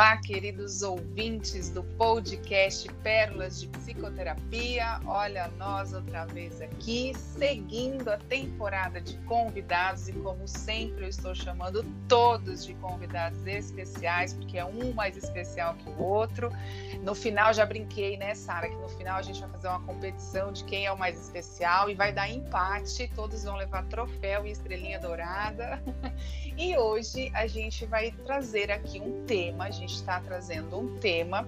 Olá, queridos ouvintes do podcast Pérolas de Psicoterapia. Olha nós outra vez aqui, seguindo a temporada de convidados e como sempre eu estou chamando todos de convidados especiais, porque é um mais especial que o outro. No final já brinquei, né, Sara, que no final a gente vai fazer uma competição de quem é o mais especial e vai dar empate, todos vão levar troféu e estrelinha dourada. E hoje a gente vai trazer aqui um tema, a gente está trazendo um tema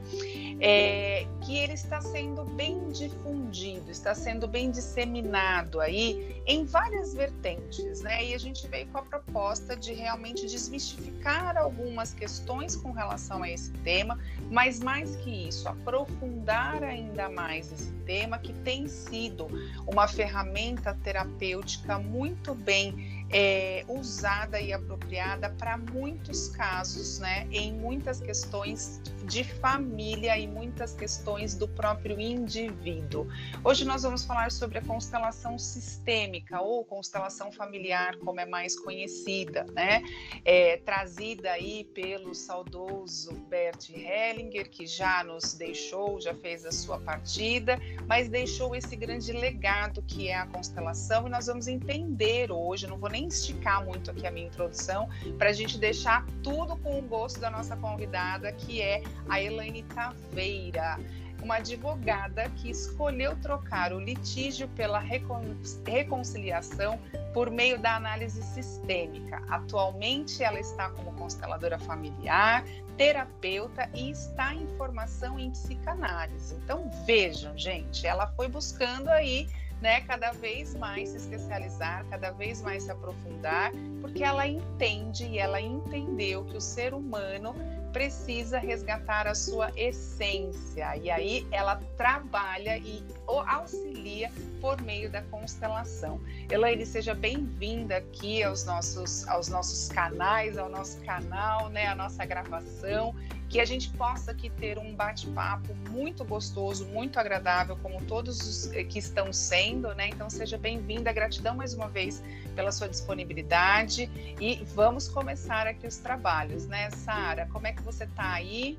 é, que ele está sendo bem difundido, está sendo bem disseminado aí em várias vertentes, né? E a gente veio com a proposta de realmente desmistificar algumas questões com relação a esse tema, mas mais que isso, aprofundar ainda mais esse tema que tem sido uma ferramenta terapêutica muito bem é, usada e apropriada para muitos casos, né, em muitas questões de família e muitas questões do próprio indivíduo. Hoje nós vamos falar sobre a constelação sistêmica ou constelação familiar, como é mais conhecida, né, é, trazida aí pelo saudoso Bert Hellinger, que já nos deixou, já fez a sua partida, mas deixou esse grande legado que é a constelação e nós vamos entender hoje, não vou nem nem esticar muito aqui a minha introdução, para a gente deixar tudo com o gosto da nossa convidada, que é a Elaine Taveira uma advogada que escolheu trocar o litígio pela recon reconciliação por meio da análise sistêmica. Atualmente, ela está como consteladora familiar, terapeuta e está em formação em psicanálise. Então, vejam, gente, ela foi buscando aí né, cada vez mais se especializar, cada vez mais se aprofundar, porque ela entende e ela entendeu que o ser humano precisa resgatar a sua essência. E aí ela trabalha e auxilia por meio da constelação. Elaine, seja bem-vinda aqui aos nossos, aos nossos canais, ao nosso canal, né, a nossa gravação que a gente possa aqui ter um bate-papo muito gostoso, muito agradável, como todos os eh, que estão sendo, né? Então seja bem-vinda, gratidão mais uma vez pela sua disponibilidade e vamos começar aqui os trabalhos, né, Sara? Como é que você está aí?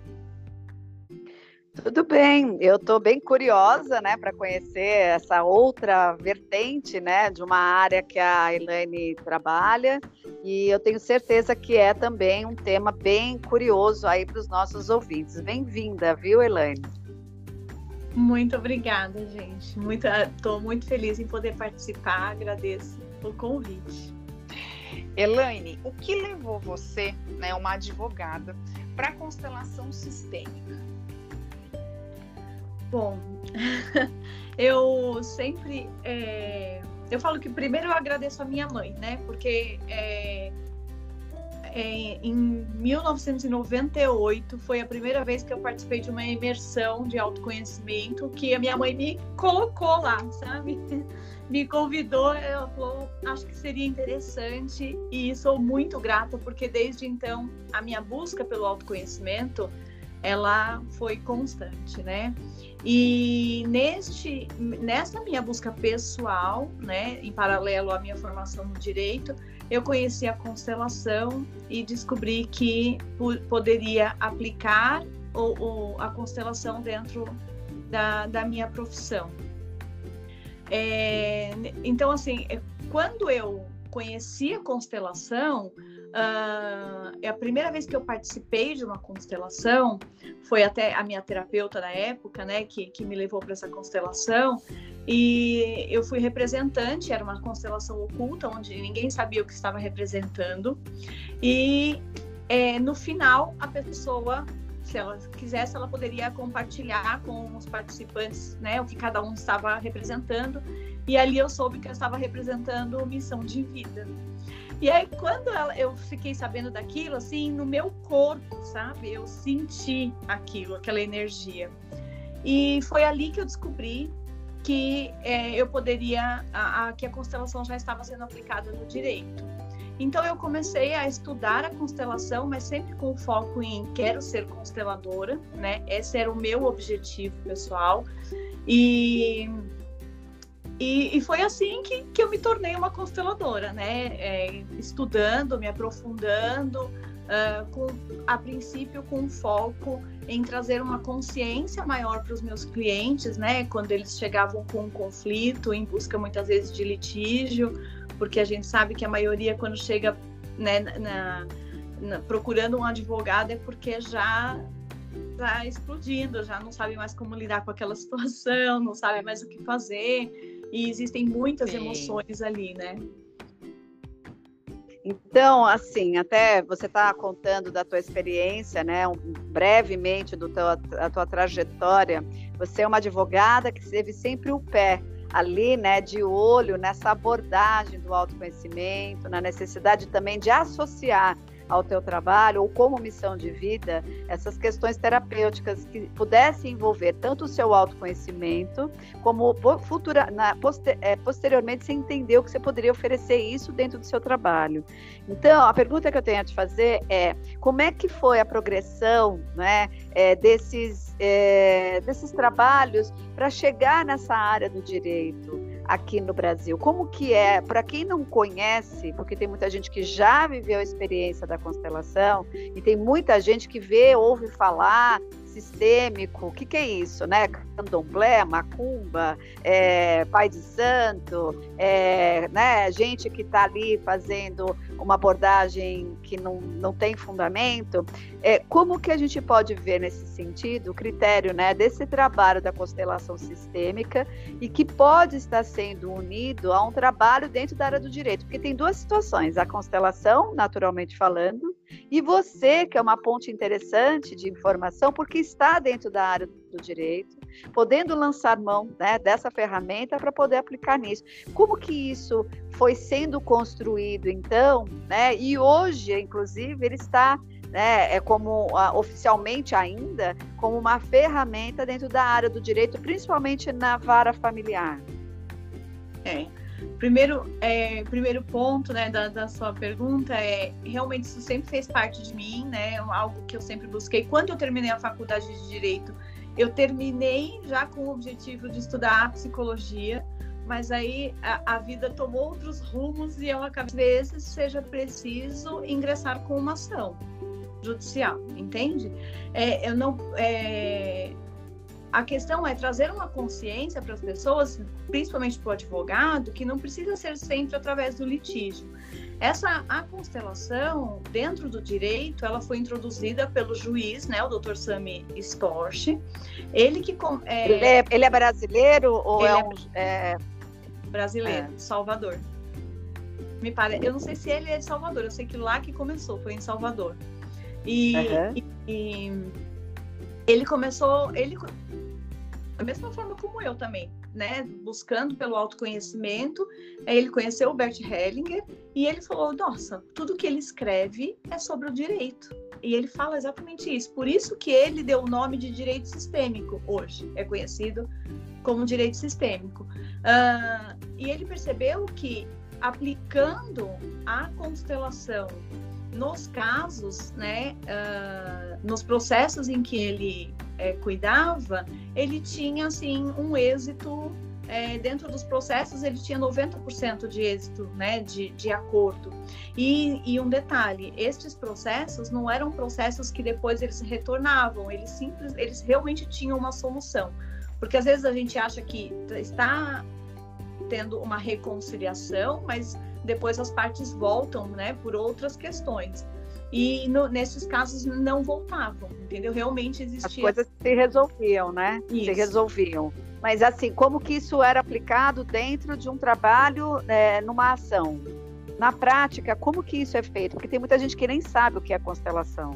Tudo bem, eu estou bem curiosa, né, para conhecer essa outra vertente, né, de uma área que a Elaine trabalha, e eu tenho certeza que é também um tema bem curioso aí para os nossos ouvintes. Bem-vinda, viu, Elaine? Muito obrigada, gente. Estou muito, muito feliz em poder participar, agradeço o convite. Elaine, o que levou você, né, uma advogada, para a constelação sistêmica? Bom, eu sempre. É, eu falo que primeiro eu agradeço a minha mãe, né? Porque é, é, em 1998 foi a primeira vez que eu participei de uma imersão de autoconhecimento que a minha mãe me colocou lá, sabe? Me convidou, ela falou, acho que seria interessante e sou muito grata porque desde então a minha busca pelo autoconhecimento ela foi constante, né? E neste, nessa minha busca pessoal, né, em paralelo à minha formação no direito, eu conheci a constelação e descobri que poderia aplicar o, a constelação dentro da, da minha profissão. É, então, assim, quando eu conheci a constelação, uh, é a primeira vez que eu participei de uma constelação, foi até a minha terapeuta na época, né, que, que me levou para essa constelação, e eu fui representante, era uma constelação oculta, onde ninguém sabia o que estava representando, e é, no final a pessoa se ela quisesse, ela poderia compartilhar com os participantes, né, o que cada um estava representando. E ali eu soube que eu estava representando missão de vida. E aí, quando ela, eu fiquei sabendo daquilo, assim, no meu corpo, sabe? Eu senti aquilo, aquela energia. E foi ali que eu descobri que é, eu poderia, a, a, que a constelação já estava sendo aplicada no direito. Então eu comecei a estudar a constelação, mas sempre com foco em quero ser consteladora, né? Esse era o meu objetivo pessoal. E e, e, foi assim que, que eu me tornei uma consteladora, né? É, estudando, me aprofundando, uh, com, a princípio com foco em trazer uma consciência maior para os meus clientes, né? Quando eles chegavam com um conflito, em busca muitas vezes de litígio, porque a gente sabe que a maioria quando chega né, na, na, procurando um advogado é porque já está explodindo, já não sabe mais como lidar com aquela situação, não sabe mais o que fazer e existem muitas Sim. emoções ali, né? Então, assim, até você está contando da tua experiência, né, um, brevemente do teu, a tua trajetória. Você é uma advogada que teve sempre o pé ali, né, de olho nessa abordagem do autoconhecimento, na necessidade também de associar ao teu trabalho ou como missão de vida essas questões terapêuticas que pudessem envolver tanto o seu autoconhecimento como futura, na, poster, é, posteriormente você entendeu que você poderia oferecer isso dentro do seu trabalho. Então, a pergunta que eu tenho a te fazer é como é que foi a progressão né, é, desses, é, desses trabalhos para chegar nessa área do direito? Aqui no Brasil. Como que é, para quem não conhece, porque tem muita gente que já viveu a experiência da constelação e tem muita gente que vê, ouve falar, sistêmico, o que, que é isso, né? Candomblé, macumba, é, pai de santo, é, né? gente que está ali fazendo uma abordagem que não, não tem fundamento. É, como que a gente pode ver nesse sentido o critério né, desse trabalho da constelação sistêmica e que pode estar sendo unido a um trabalho dentro da área do direito? Porque tem duas situações, a constelação, naturalmente falando, e você, que é uma ponte interessante de informação, porque está dentro da área do direito, podendo lançar mão né, dessa ferramenta para poder aplicar nisso. Como que isso foi sendo construído, então, né? E hoje, inclusive, ele está né, é como uh, oficialmente ainda como uma ferramenta dentro da área do direito, principalmente na vara familiar. É. Primeiro, é, primeiro ponto né, da, da, sua pergunta é realmente isso sempre fez parte de mim, né? Algo que eu sempre busquei. Quando eu terminei a faculdade de Direito, eu terminei já com o objetivo de estudar psicologia, mas aí a, a vida tomou outros rumos e eu acabei, às vezes, seja preciso ingressar com uma ação judicial, entende? É, eu não. É, a questão é trazer uma consciência para as pessoas, principalmente para o advogado, que não precisa ser sempre através do litígio. Essa a constelação dentro do direito, ela foi introduzida pelo juiz, né, o Dr. Sami Storch. Ele que é, ele, é, ele é brasileiro ou é, um é... brasileiro, é. Salvador. Me parece, eu não sei se ele é de Salvador, eu sei que lá que começou, foi em Salvador. E, uhum. e, e ele começou, ele da mesma forma como eu também, né? Buscando pelo autoconhecimento. Ele conheceu o Bert Hellinger e ele falou: Nossa, tudo que ele escreve é sobre o direito. E ele fala exatamente isso. Por isso que ele deu o nome de direito sistêmico hoje, é conhecido como direito sistêmico. Uh, e ele percebeu que aplicando a constelação nos casos, né, uh, nos processos em que ele é, cuidava, ele tinha assim um êxito é, dentro dos processos ele tinha 90% de êxito, né, de, de acordo. E, e, um detalhe, estes processos não eram processos que depois eles retornavam, eles simples, eles realmente tinham uma solução. Porque às vezes a gente acha que está tendo uma reconciliação, mas depois as partes voltam, né, por outras questões. E no, nesses casos não voltavam, entendeu? Realmente existia. As coisas se resolviam, né? Isso. Se resolviam. Mas assim, como que isso era aplicado dentro de um trabalho, é, numa ação? Na prática, como que isso é feito? Porque tem muita gente que nem sabe o que é constelação.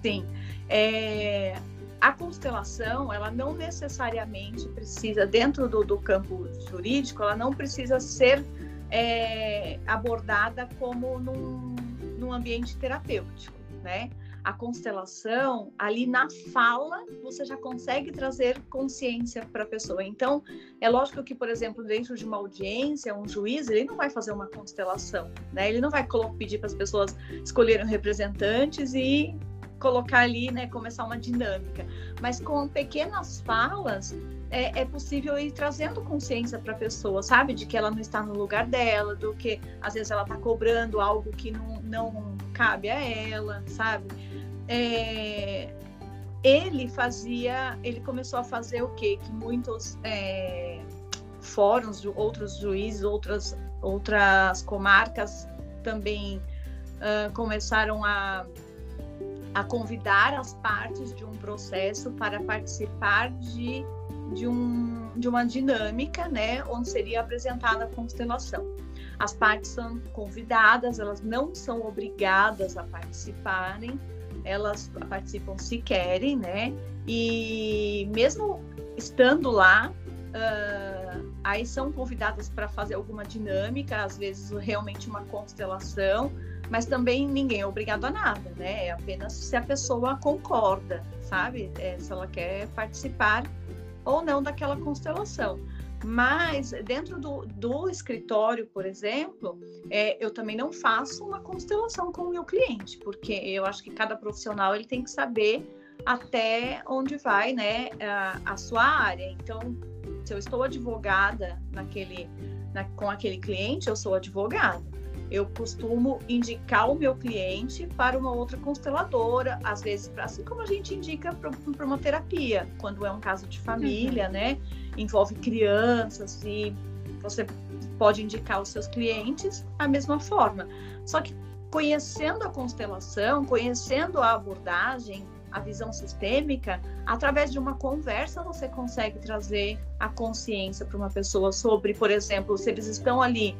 Sim. É, a constelação, ela não necessariamente precisa, dentro do, do campo jurídico, ela não precisa ser é, abordada como num num ambiente terapêutico, né? A constelação, ali na fala, você já consegue trazer consciência para a pessoa. Então, é lógico que, por exemplo, dentro de uma audiência, um juiz, ele não vai fazer uma constelação, né? Ele não vai pedir para as pessoas escolherem representantes e colocar ali, né, começar uma dinâmica. Mas com pequenas falas, é, é, possível ir trazendo consciência para a pessoa, sabe? De que ela não está no lugar dela, do que às vezes ela está cobrando algo que não, não cabe a ela, sabe? É, ele fazia, ele começou a fazer o quê? Que muitos é, fóruns, outros juízes, outras, outras comarcas também uh, começaram a a convidar as partes de um processo para participar de, de, um, de uma dinâmica, né, onde seria apresentada a constelação. As partes são convidadas, elas não são obrigadas a participarem, elas participam se querem, né? E mesmo estando lá, uh, aí são convidadas para fazer alguma dinâmica, às vezes realmente uma constelação, mas também ninguém é obrigado a nada, né? É apenas se a pessoa concorda, sabe? É, se ela quer participar ou não daquela constelação. Mas dentro do, do escritório, por exemplo, é, eu também não faço uma constelação com o meu cliente, porque eu acho que cada profissional ele tem que saber até onde vai, né, a, a sua área. Então, se eu estou advogada naquele, na, com aquele cliente, eu sou advogada eu costumo indicar o meu cliente para uma outra consteladora, às vezes, assim como a gente indica para uma terapia, quando é um caso de família, uhum. né? Envolve crianças e você pode indicar os seus clientes da mesma forma. Só que conhecendo a constelação, conhecendo a abordagem, a visão sistêmica, através de uma conversa você consegue trazer a consciência para uma pessoa sobre, por exemplo, se eles estão ali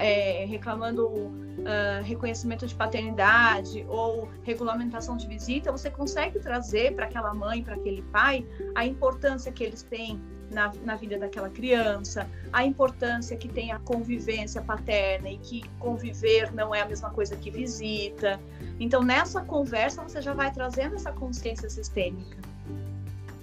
é, reclamando uh, reconhecimento de paternidade ou regulamentação de visita, você consegue trazer para aquela mãe, para aquele pai, a importância que eles têm na, na vida daquela criança, a importância que tem a convivência paterna e que conviver não é a mesma coisa que visita. Então, nessa conversa, você já vai trazendo essa consciência sistêmica.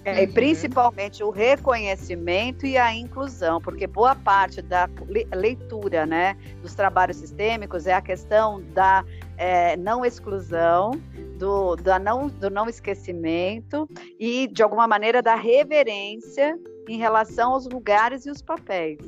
É, e uhum. principalmente o reconhecimento e a inclusão, porque boa parte da leitura né, dos trabalhos sistêmicos é a questão da é, não exclusão, do, da não, do não esquecimento e, de alguma maneira, da reverência em relação aos lugares e os papéis.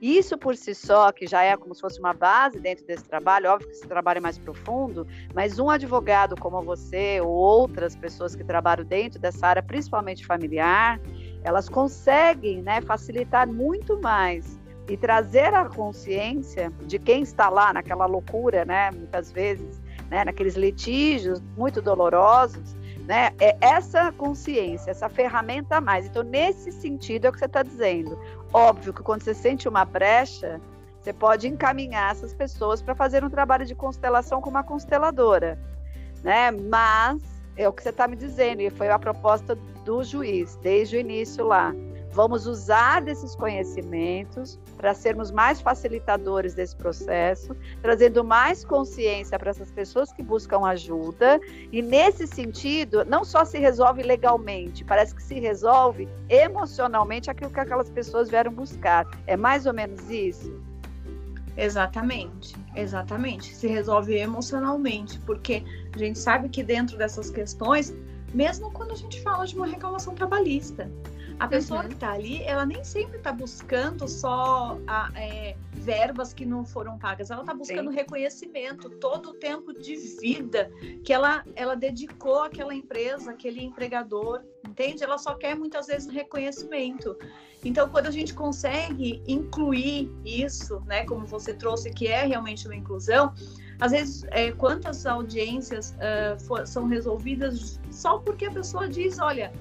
Isso por si só, que já é como se fosse uma base dentro desse trabalho, óbvio que esse trabalho é mais profundo, mas um advogado como você ou outras pessoas que trabalham dentro dessa área, principalmente familiar, elas conseguem né, facilitar muito mais e trazer a consciência de quem está lá naquela loucura, né, muitas vezes, né, naqueles litígios muito dolorosos, né? É essa consciência, essa ferramenta a mais. Então, nesse sentido, é o que você está dizendo. Óbvio que quando você sente uma brecha, você pode encaminhar essas pessoas para fazer um trabalho de constelação com uma consteladora, né? Mas é o que você está me dizendo, e foi a proposta do juiz, desde o início lá. Vamos usar desses conhecimentos para sermos mais facilitadores desse processo, trazendo mais consciência para essas pessoas que buscam ajuda. E nesse sentido, não só se resolve legalmente, parece que se resolve emocionalmente aquilo que aquelas pessoas vieram buscar. É mais ou menos isso? Exatamente, exatamente. Se resolve emocionalmente, porque a gente sabe que dentro dessas questões, mesmo quando a gente fala de uma reclamação trabalhista, a pessoa uhum. que está ali, ela nem sempre está buscando só a, é, verbas que não foram pagas, ela está buscando Sim. reconhecimento, todo o tempo de vida que ela, ela dedicou àquela empresa, aquele empregador, entende? Ela só quer muitas vezes reconhecimento. Então, quando a gente consegue incluir isso, né, como você trouxe, que é realmente uma inclusão, às vezes, é, quantas audiências uh, for, são resolvidas só porque a pessoa diz: olha,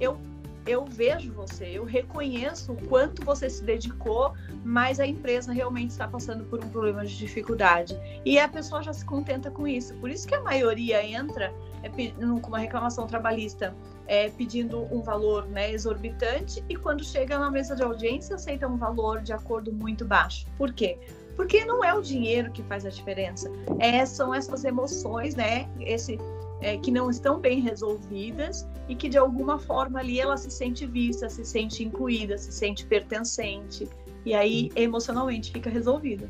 eu eu vejo você, eu reconheço o quanto você se dedicou, mas a empresa realmente está passando por um problema de dificuldade. E a pessoa já se contenta com isso. Por isso que a maioria entra é, com uma reclamação trabalhista é, pedindo um valor né, exorbitante e quando chega na mesa de audiência aceita um valor de acordo muito baixo. Por quê? Porque não é o dinheiro que faz a diferença, é, são essas emoções, né? Esse é, que não estão bem resolvidas e que de alguma forma ali ela se sente vista, se sente incluída, se sente pertencente e aí emocionalmente fica resolvida.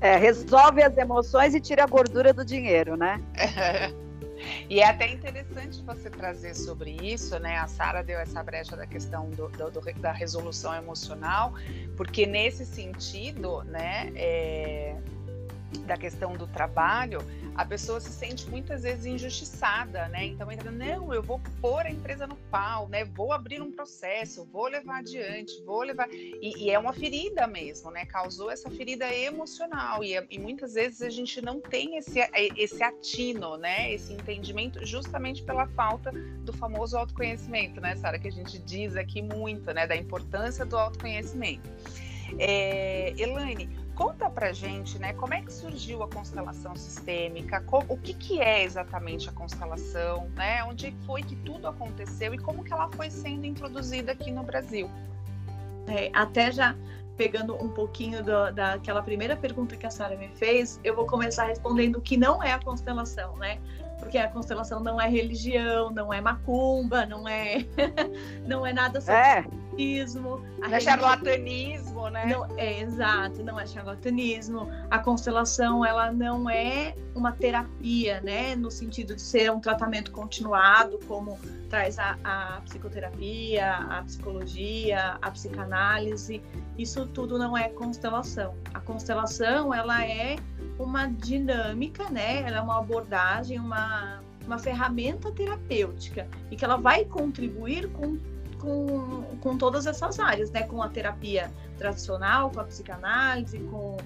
É, resolve as emoções e tira a gordura do dinheiro, né? E é até interessante você trazer sobre isso, né? A Sara deu essa brecha da questão do, do, do, da resolução emocional, porque nesse sentido, né, é, da questão do trabalho, a pessoa se sente muitas vezes injustiçada, né? Então entra, não, eu vou pôr a empresa no pau, né? Vou abrir um processo, vou levar adiante, vou levar. E, e é uma ferida mesmo, né? Causou essa ferida emocional. E, e, muitas vezes a gente não tem esse, esse atino, né? Esse entendimento, justamente pela falta do famoso autoconhecimento, né, Sara? Que a gente diz aqui muito, né? Da importância do autoconhecimento. É, Elaine, Conta pra gente, né, como é que surgiu a constelação sistêmica, o que, que é exatamente a constelação, né, onde foi que tudo aconteceu e como que ela foi sendo introduzida aqui no Brasil. É, até já pegando um pouquinho do, daquela primeira pergunta que a Sara me fez, eu vou começar respondendo o que não é a constelação, né? Porque a constelação não é religião, não é macumba, não é não é nada sobre é. Não é charlatanismo, né? Não, é exato, não é charlatanismo. A constelação ela não é uma terapia, né? No sentido de ser um tratamento continuado, como traz a, a psicoterapia, a psicologia, a psicanálise. Isso tudo não é constelação. A constelação ela é uma dinâmica, né? Ela é uma abordagem, uma, uma ferramenta terapêutica e que ela vai contribuir com, com, com todas essas áreas, né? Com a terapia tradicional, com a psicanálise, com,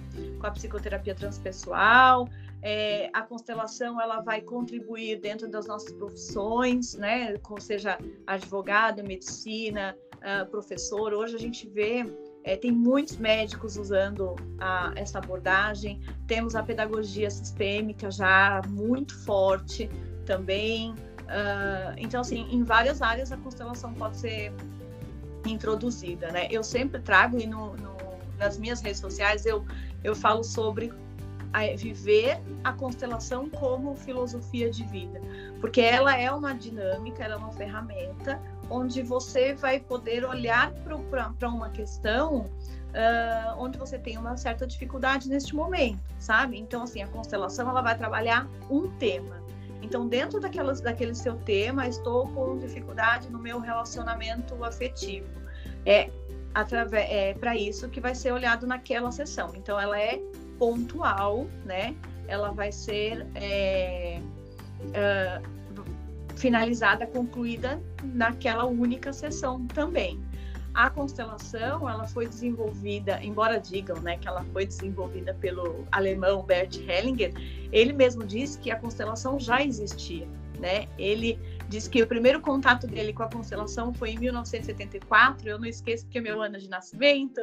com a psicoterapia transpessoal. É, a constelação ela vai contribuir dentro das nossas profissões, né? Ou seja, advogado, medicina, uh, professor. Hoje a gente vê é, tem muitos médicos usando a, essa abordagem. Temos a pedagogia sistêmica já muito forte também. Uh, então, assim, em várias áreas a constelação pode ser introduzida, né? Eu sempre trago e no, no, nas minhas redes sociais eu, eu falo sobre a, viver a constelação como filosofia de vida, porque ela é uma dinâmica, ela é uma ferramenta onde você vai poder olhar para uma questão uh, onde você tem uma certa dificuldade neste momento, sabe? Então, assim, a constelação ela vai trabalhar um tema. Então, dentro daquelas, daquele seu tema, estou com dificuldade no meu relacionamento afetivo. É, é para isso que vai ser olhado naquela sessão. Então, ela é pontual, né? Ela vai ser é, uh, finalizada, concluída naquela única sessão também. A constelação, ela foi desenvolvida, embora digam, né, que ela foi desenvolvida pelo alemão Bert Hellinger, ele mesmo disse que a constelação já existia, né? Ele diz que o primeiro contato dele com a constelação foi em 1974, eu não esqueço porque é meu ano de nascimento.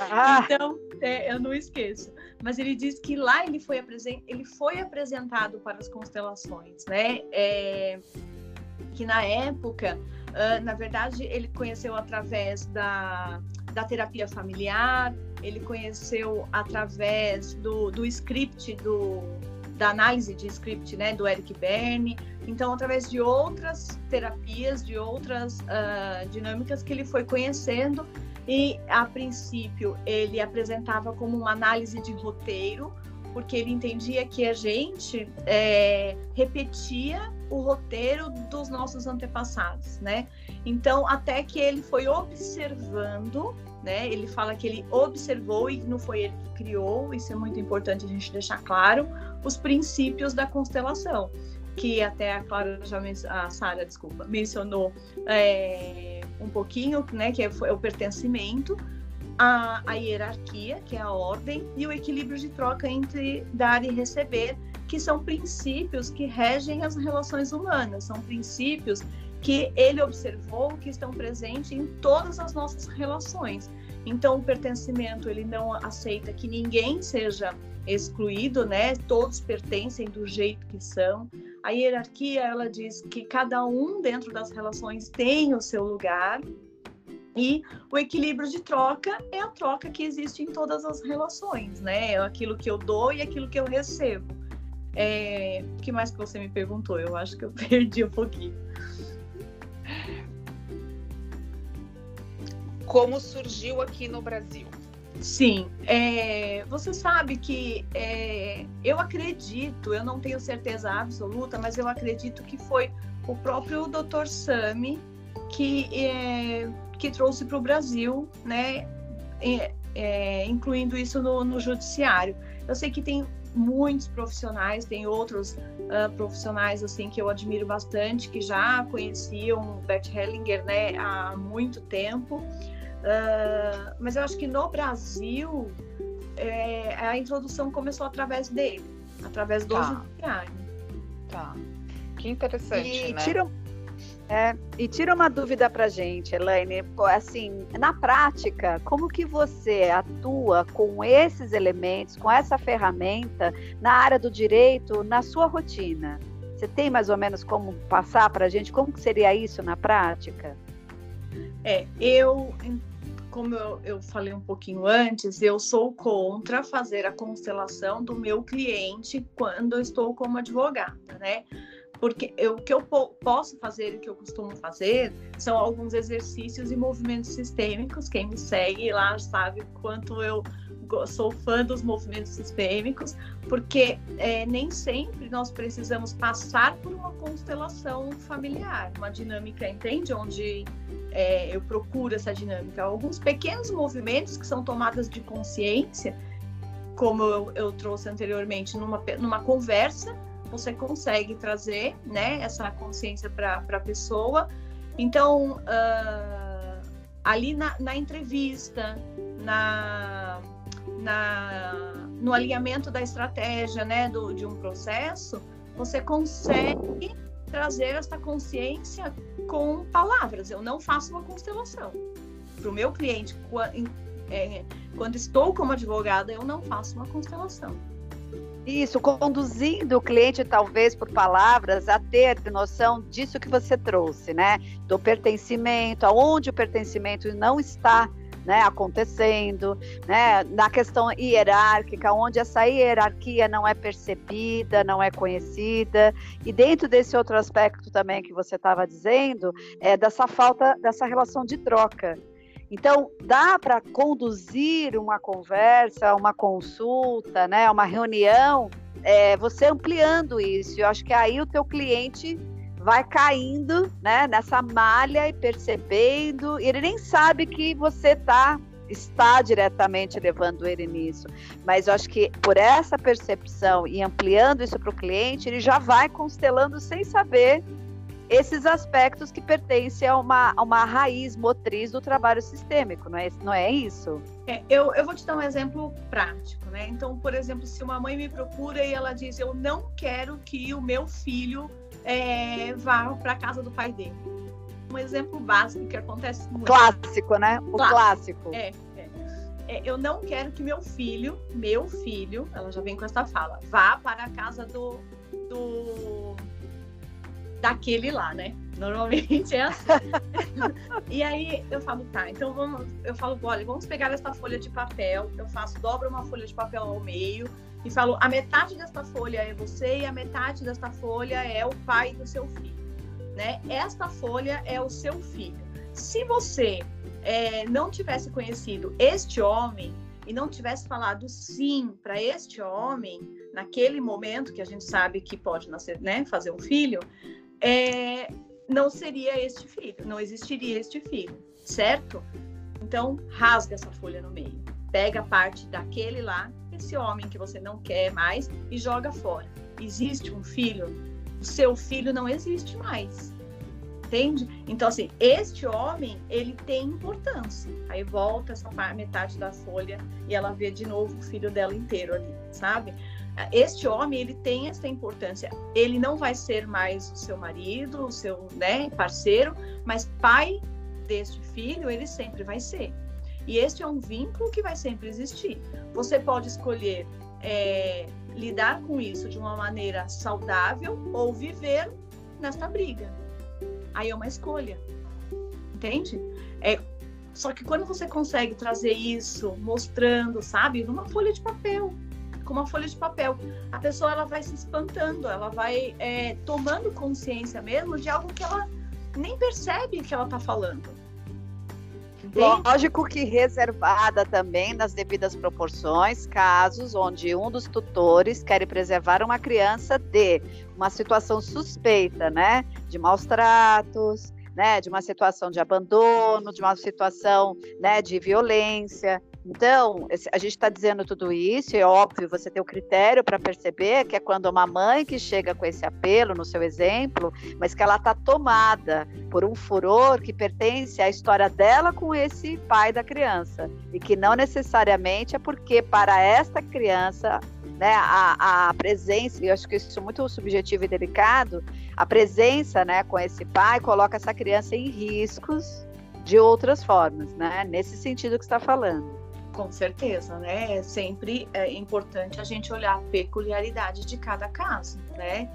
Ah. então, é, eu não esqueço. Mas ele diz que lá ele foi, apresen ele foi apresentado para as constelações, né? É, que na época, uh, na verdade, ele conheceu através da, da terapia familiar, ele conheceu através do, do script do da análise de script, né, do Eric Berne. Então, através de outras terapias, de outras uh, dinâmicas que ele foi conhecendo e, a princípio, ele apresentava como uma análise de roteiro, porque ele entendia que a gente é, repetia o roteiro dos nossos antepassados, né? Então, até que ele foi observando, né? Ele fala que ele observou e não foi ele que criou, isso é muito importante a gente deixar claro, os princípios da constelação, que até a Clara já a Sara, desculpa, mencionou é, um pouquinho, né? Que é, o pertencimento, a, a hierarquia, que é a ordem, e o equilíbrio de troca entre dar e receber, que são princípios que regem as relações humanas, são princípios que ele observou que estão presentes em todas as nossas relações. Então, o pertencimento, ele não aceita que ninguém seja excluído, né? Todos pertencem do jeito que são. A hierarquia, ela diz que cada um dentro das relações tem o seu lugar, e o equilíbrio de troca é a troca que existe em todas as relações, né? É aquilo que eu dou e aquilo que eu recebo. É... O que mais que você me perguntou? Eu acho que eu perdi um pouquinho. Como surgiu aqui no Brasil? Sim, é, você sabe que é, eu acredito, eu não tenho certeza absoluta, mas eu acredito que foi o próprio Dr. Sami que, é, que trouxe para o Brasil, né, é, é, incluindo isso no, no judiciário. Eu sei que tem muitos profissionais, tem outros uh, profissionais assim que eu admiro bastante, que já conheciam Bert Hellinger né, há muito tempo. Uh, mas eu acho que no Brasil é, a introdução começou através dele, através do tá. judiciário. Tá. Que interessante, e né? Tira, é, e tira uma dúvida para gente, Elaine. Assim, na prática, como que você atua com esses elementos, com essa ferramenta na área do direito, na sua rotina? Você tem mais ou menos como passar para a gente? Como que seria isso na prática? É, eu, como eu, eu falei um pouquinho antes, eu sou contra fazer a constelação do meu cliente quando eu estou como advogada, né? Porque eu, o que eu po posso fazer o que eu costumo fazer são alguns exercícios e movimentos sistêmicos. Quem me segue lá sabe quanto eu sou fã dos movimentos sistêmicos, porque é, nem sempre nós precisamos passar por uma constelação familiar, uma dinâmica, entende? Onde é, eu procuro essa dinâmica. Alguns pequenos movimentos que são tomadas de consciência, como eu, eu trouxe anteriormente numa, numa conversa, você consegue trazer né, essa consciência para a pessoa. Então, uh, ali na, na entrevista, na, na, no alinhamento da estratégia né, do, de um processo, você consegue trazer essa consciência com palavras. Eu não faço uma constelação. Para o meu cliente, é, quando estou como advogada, eu não faço uma constelação. Isso, conduzindo o cliente, talvez por palavras, a ter noção disso que você trouxe, né? Do pertencimento, aonde o pertencimento não está né, acontecendo, né, na questão hierárquica, onde essa hierarquia não é percebida, não é conhecida, e dentro desse outro aspecto também que você estava dizendo, é dessa falta dessa relação de troca, então, dá para conduzir uma conversa, uma consulta, né, uma reunião, é, você ampliando isso. Eu acho que aí o teu cliente vai caindo né, nessa malha e percebendo, e ele nem sabe que você tá, está diretamente levando ele nisso. Mas eu acho que por essa percepção e ampliando isso para o cliente, ele já vai constelando sem saber esses aspectos que pertencem a uma, a uma raiz motriz do trabalho sistêmico, não é, não é isso? É, eu, eu vou te dar um exemplo prático, né? Então, por exemplo, se uma mãe me procura e ela diz, eu não quero que o meu filho é, vá para a casa do pai dele. Um exemplo básico que acontece muito. Clássico, né? O clássico. clássico. É, é, é, eu não quero que meu filho, meu filho, ela já vem com essa fala, vá para a casa do, do daquele lá, né? Normalmente é assim. e aí eu falo, tá, então vamos, eu falo, olha, vamos pegar essa folha de papel, eu faço, dobro uma folha de papel ao meio e falo, a metade desta folha é você e a metade desta folha é o pai do seu filho, né? Esta folha é o seu filho. Se você é, não tivesse conhecido este homem e não tivesse falado sim para este homem naquele momento que a gente sabe que pode nascer, né, fazer um filho, é, não seria este filho, não existiria este filho, certo? Então, rasga essa folha no meio. Pega a parte daquele lá, esse homem que você não quer mais, e joga fora. Existe um filho, o seu filho não existe mais. Entende? Então, assim, este homem, ele tem importância. Aí volta essa metade da folha e ela vê de novo o filho dela inteiro ali, sabe? Este homem ele tem essa importância. Ele não vai ser mais o seu marido, o seu né, parceiro, mas pai deste filho ele sempre vai ser. E este é um vínculo que vai sempre existir. Você pode escolher é, lidar com isso de uma maneira saudável ou viver nesta briga. Aí é uma escolha, entende? É, só que quando você consegue trazer isso mostrando, sabe, numa folha de papel, com uma folha de papel. A pessoa ela vai se espantando, ela vai é, tomando consciência mesmo de algo que ela nem percebe que ela está falando. Lógico que reservada também nas devidas proporções, casos onde um dos tutores quer preservar uma criança de uma situação suspeita, né, de maus tratos, né, de uma situação de abandono, de uma situação, né, de violência. Então, a gente está dizendo tudo isso, é óbvio, você tem o critério para perceber que é quando uma mãe que chega com esse apelo, no seu exemplo, mas que ela está tomada por um furor que pertence à história dela com esse pai da criança, e que não necessariamente é porque para esta criança né, a, a presença, e eu acho que isso é muito subjetivo e delicado, a presença né, com esse pai coloca essa criança em riscos de outras formas, né? Nesse sentido que está falando. Com certeza, né? É sempre é importante a gente olhar a peculiaridade de cada caso, né?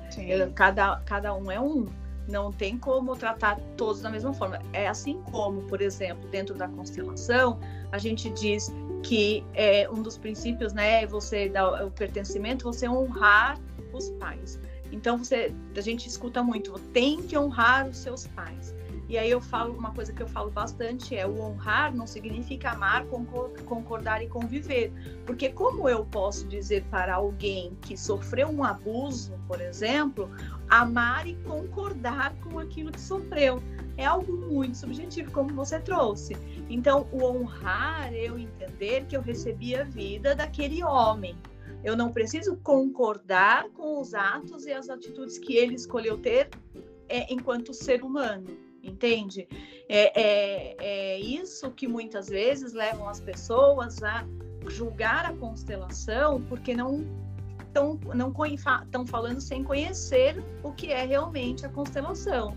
Cada, cada um é um. Não tem como tratar todos da mesma forma. É assim como, por exemplo, dentro da constelação, a gente diz que é um dos princípios, né? É você dar o pertencimento, você honrar os pais. Então, você, a gente escuta muito, tem que honrar os seus pais. E aí eu falo uma coisa que eu falo bastante é o honrar não significa amar, concordar e conviver. Porque como eu posso dizer para alguém que sofreu um abuso, por exemplo, amar e concordar com aquilo que sofreu? É algo muito subjetivo, como você trouxe. Então, o honrar, eu entender que eu recebi a vida daquele homem. Eu não preciso concordar com os atos e as atitudes que ele escolheu ter é, enquanto ser humano entende? É, é, é isso que muitas vezes levam as pessoas a julgar a constelação porque não estão não estão falando sem conhecer o que é realmente a constelação.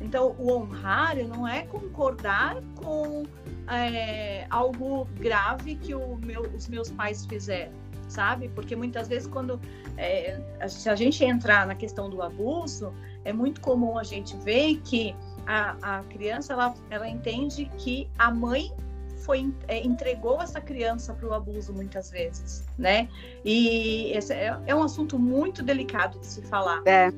Então, o honrar não é concordar com é, algo grave que meu, os meus pais fizeram, sabe? Porque muitas vezes, quando é, se a gente entrar na questão do abuso, é muito comum a gente ver que a, a criança ela, ela entende que a mãe foi é, entregou essa criança para o abuso muitas vezes, né? E esse é, é, um assunto muito delicado de se falar. É.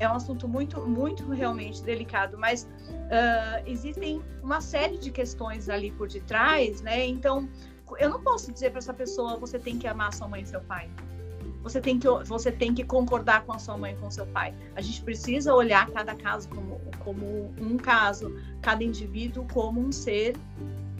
É um assunto muito, muito realmente delicado, mas uh, existem uma série de questões ali por detrás, né? Então, eu não posso dizer para essa pessoa você tem que amar sua mãe e seu pai você tem que você tem que concordar com a sua mãe, com seu pai. A gente precisa olhar cada caso como, como um caso, cada indivíduo como um ser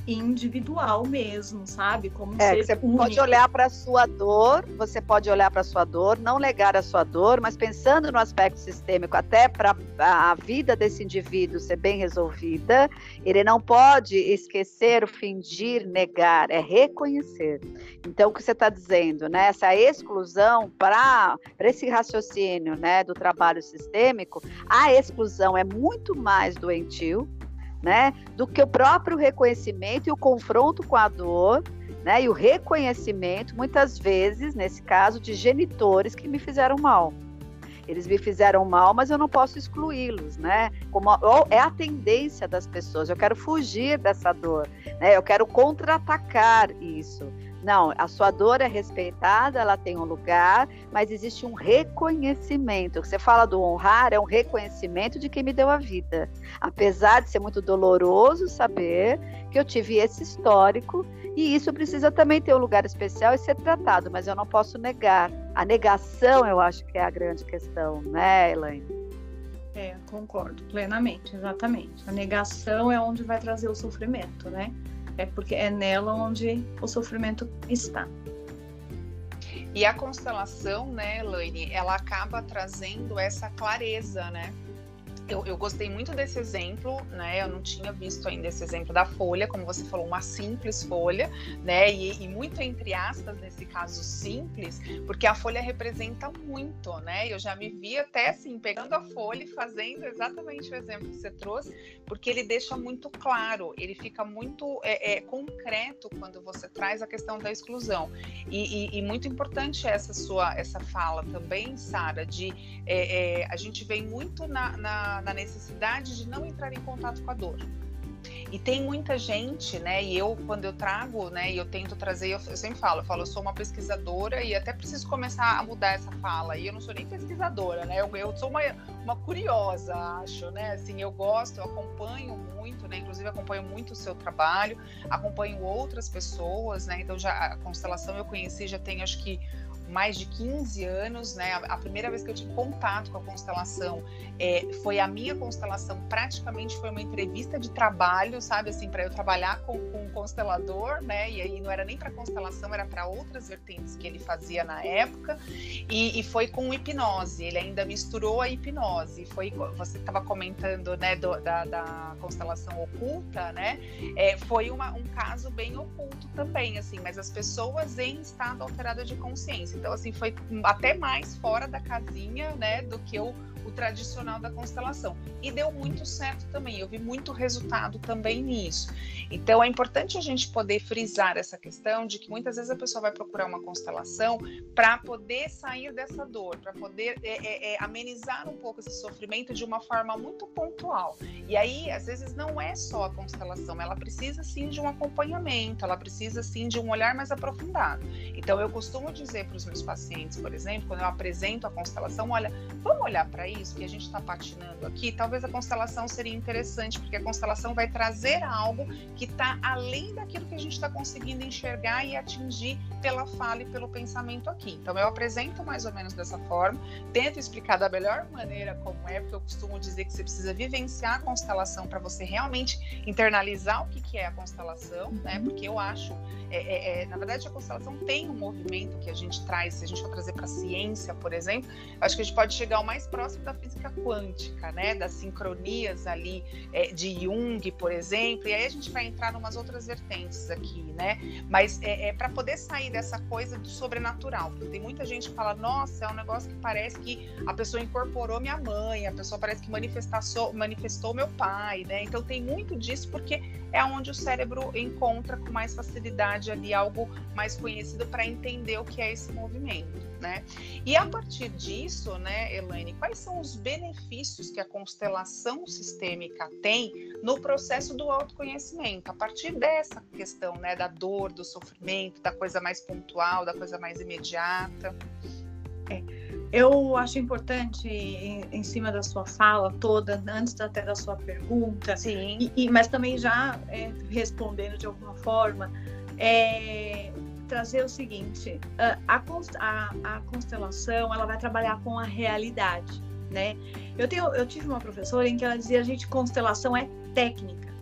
individual mesmo, sabe? Como é, você único. pode olhar para a sua dor, você pode olhar para a sua dor, não negar a sua dor, mas pensando no aspecto sistêmico, até para a vida desse indivíduo ser bem resolvida, ele não pode esquecer, fingir, negar, é reconhecer. Então, o que você está dizendo, né? Essa exclusão para esse raciocínio, né, do trabalho sistêmico, a exclusão é muito mais doentio né? Do que o próprio reconhecimento e o confronto com a dor, né? E o reconhecimento, muitas vezes, nesse caso, de genitores que me fizeram mal. Eles me fizeram mal, mas eu não posso excluí-los, né? Como é a tendência das pessoas. Eu quero fugir dessa dor, né? Eu quero contra-atacar isso. Não, a sua dor é respeitada, ela tem um lugar, mas existe um reconhecimento. Você fala do honrar, é um reconhecimento de quem me deu a vida. Apesar de ser muito doloroso saber que eu tive esse histórico, e isso precisa também ter um lugar especial e ser tratado, mas eu não posso negar. A negação, eu acho que é a grande questão, né, Elaine? É, concordo plenamente, exatamente. A negação é onde vai trazer o sofrimento, né? É porque é nela onde o sofrimento está. E a constelação, né, Elaine, ela acaba trazendo essa clareza, né? Eu, eu, gostei muito desse exemplo, né? Eu não tinha visto ainda esse exemplo da folha, como você falou, uma simples folha, né? E, e, muito entre aspas nesse caso simples, porque a folha representa muito, né? Eu já me vi até assim pegando a folha e fazendo exatamente o exemplo que você trouxe, porque ele deixa muito claro, ele fica muito é, é, concreto quando você traz a questão da exclusão. E, e, e muito importante essa sua essa fala também, Sara, de é, é a gente vem muito na, na na necessidade de não entrar em contato com a dor. E tem muita gente, né? E eu, quando eu trago, né, e eu tento trazer, eu, eu sempre falo, eu falo, eu sou uma pesquisadora e até preciso começar a mudar essa fala. E eu não sou nem pesquisadora, né? Eu, eu sou uma, uma curiosa, acho, né? Assim, eu gosto, eu acompanho muito, né? Inclusive acompanho muito o seu trabalho, acompanho outras pessoas, né? Então já a constelação eu conheci já tem acho que mais de 15 anos, né? A, primeira vez que eu tive contato com a constelação é, foi a minha constelação, praticamente foi uma entrevista de trabalho, sabe? Assim, para eu trabalhar com, com, um constelador, né? E aí não era nem para constelação, era para outras vertentes que ele fazia na época. E, e, foi com hipnose, ele ainda misturou a hipnose. Foi, você estava comentando, né, do, da, da, constelação oculta, né? É, foi uma, um caso bem oculto também, assim, mas as pessoas em estado alterado de consciência. Então, assim, foi até mais fora da casinha, né, do que o, o tradicional da constelação. E deu muito certo também. Eu vi muito resultado também nisso. Então, é importante a gente poder frisar essa questão de que muitas vezes a pessoa vai procurar uma constelação para poder sair dessa dor, para poder é, é, é, amenizar um pouco esse sofrimento de uma forma muito pontual. E aí, às vezes, não é só a constelação, ela precisa sim de um acompanhamento, ela precisa sim de um olhar mais aprofundado. Então, eu costumo dizer para os meus pacientes, por exemplo, quando eu apresento a constelação, olha, vamos olhar para isso que a gente está patinando aqui. Talvez a constelação seria interessante, porque a constelação vai trazer algo que está além daquilo que a gente está conseguindo enxergar e atingir pela fala e pelo pensamento aqui. Então, eu apresento mais ou menos dessa forma, tento explicar da melhor maneira como é, porque eu costumo dizer que você precisa vivenciar a constelação para você realmente internalizar o que, que é a constelação, né? Uhum. Porque eu acho, é, é, é, na verdade, a constelação tem um movimento que a gente traz, se a gente for trazer para a ciência, por exemplo, acho que a gente pode chegar o mais próximo da física quântica, né? Das sincronias ali é, de Jung, por exemplo, e aí a gente vai entrar em umas outras vertentes aqui, né? Mas é, é para poder sair dessa coisa do sobrenatural, porque tem muita gente que fala, nossa, é um negócio que parece que a pessoa incorporou minha mãe, a pessoa parece que manifestou, manifestou meu pai, né? Então tem muito disso porque é onde o cérebro encontra com mais facilidade ali algo mais conhecido para entender o que é esse movimento né? E a partir disso, né, Elaine, quais são os benefícios que a constelação sistêmica tem no processo do autoconhecimento? A partir dessa questão, né, da dor, do sofrimento, da coisa mais pontual, da coisa mais imediata. É. Eu acho importante, em, em, cima da sua fala toda, antes até da sua pergunta, Sim. E, e mas também já é, respondendo de alguma forma, é, trazer o seguinte: a, a, a constelação ela vai trabalhar com a realidade, né? Eu, tenho, eu tive uma professora em que ela dizia a gente constelação é técnica,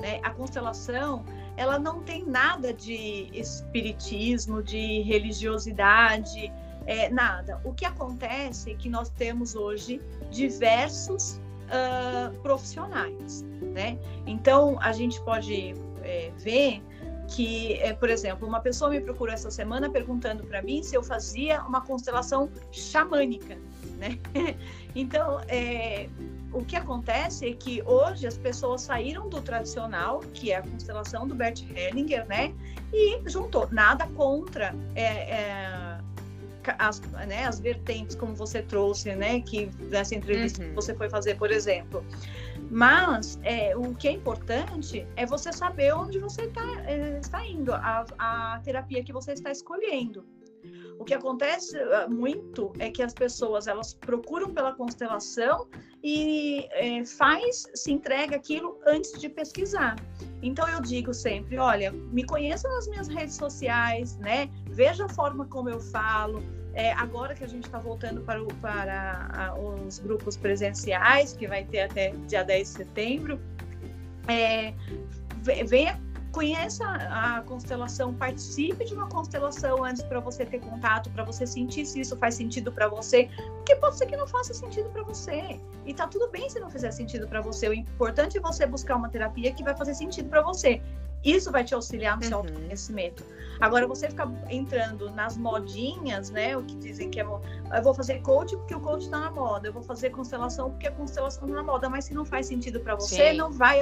né? A constelação ela não tem nada de espiritismo, de religiosidade, é, nada. O que acontece é que nós temos hoje diversos uh, profissionais, né? Então a gente pode é, ver que, é, por exemplo, uma pessoa me procurou essa semana perguntando para mim se eu fazia uma constelação xamânica, né? então, é, o que acontece é que hoje as pessoas saíram do tradicional, que é a constelação do Bert Hellinger, né? E juntou. Nada contra é, é, as, né, as vertentes, como você trouxe, né? Que nessa entrevista uhum. que você foi fazer, por exemplo. Mas é, o que é importante é você saber onde você tá, é, está indo, a, a terapia que você está escolhendo. O que acontece ah, muito é que as pessoas elas procuram pela constelação e é, faz, se entrega aquilo antes de pesquisar. Então eu digo sempre, olha, me conheça nas minhas redes sociais, né? Veja a forma como eu falo, é, agora que a gente está voltando para, o, para a, os grupos presenciais, que vai ter até dia 10 de setembro, é, venha, conheça a constelação, participe de uma constelação antes para você ter contato, para você sentir se isso faz sentido para você, porque pode ser que não faça sentido para você. E tá tudo bem se não fizer sentido para você. O importante é você buscar uma terapia que vai fazer sentido para você. Isso vai te auxiliar no uhum. seu autoconhecimento. Agora, você ficar entrando nas modinhas, né? O que dizem que é. Eu vou fazer coach porque o coach está na moda. Eu vou fazer constelação porque a constelação está na moda. Mas se não faz sentido para você, Sim. não vai,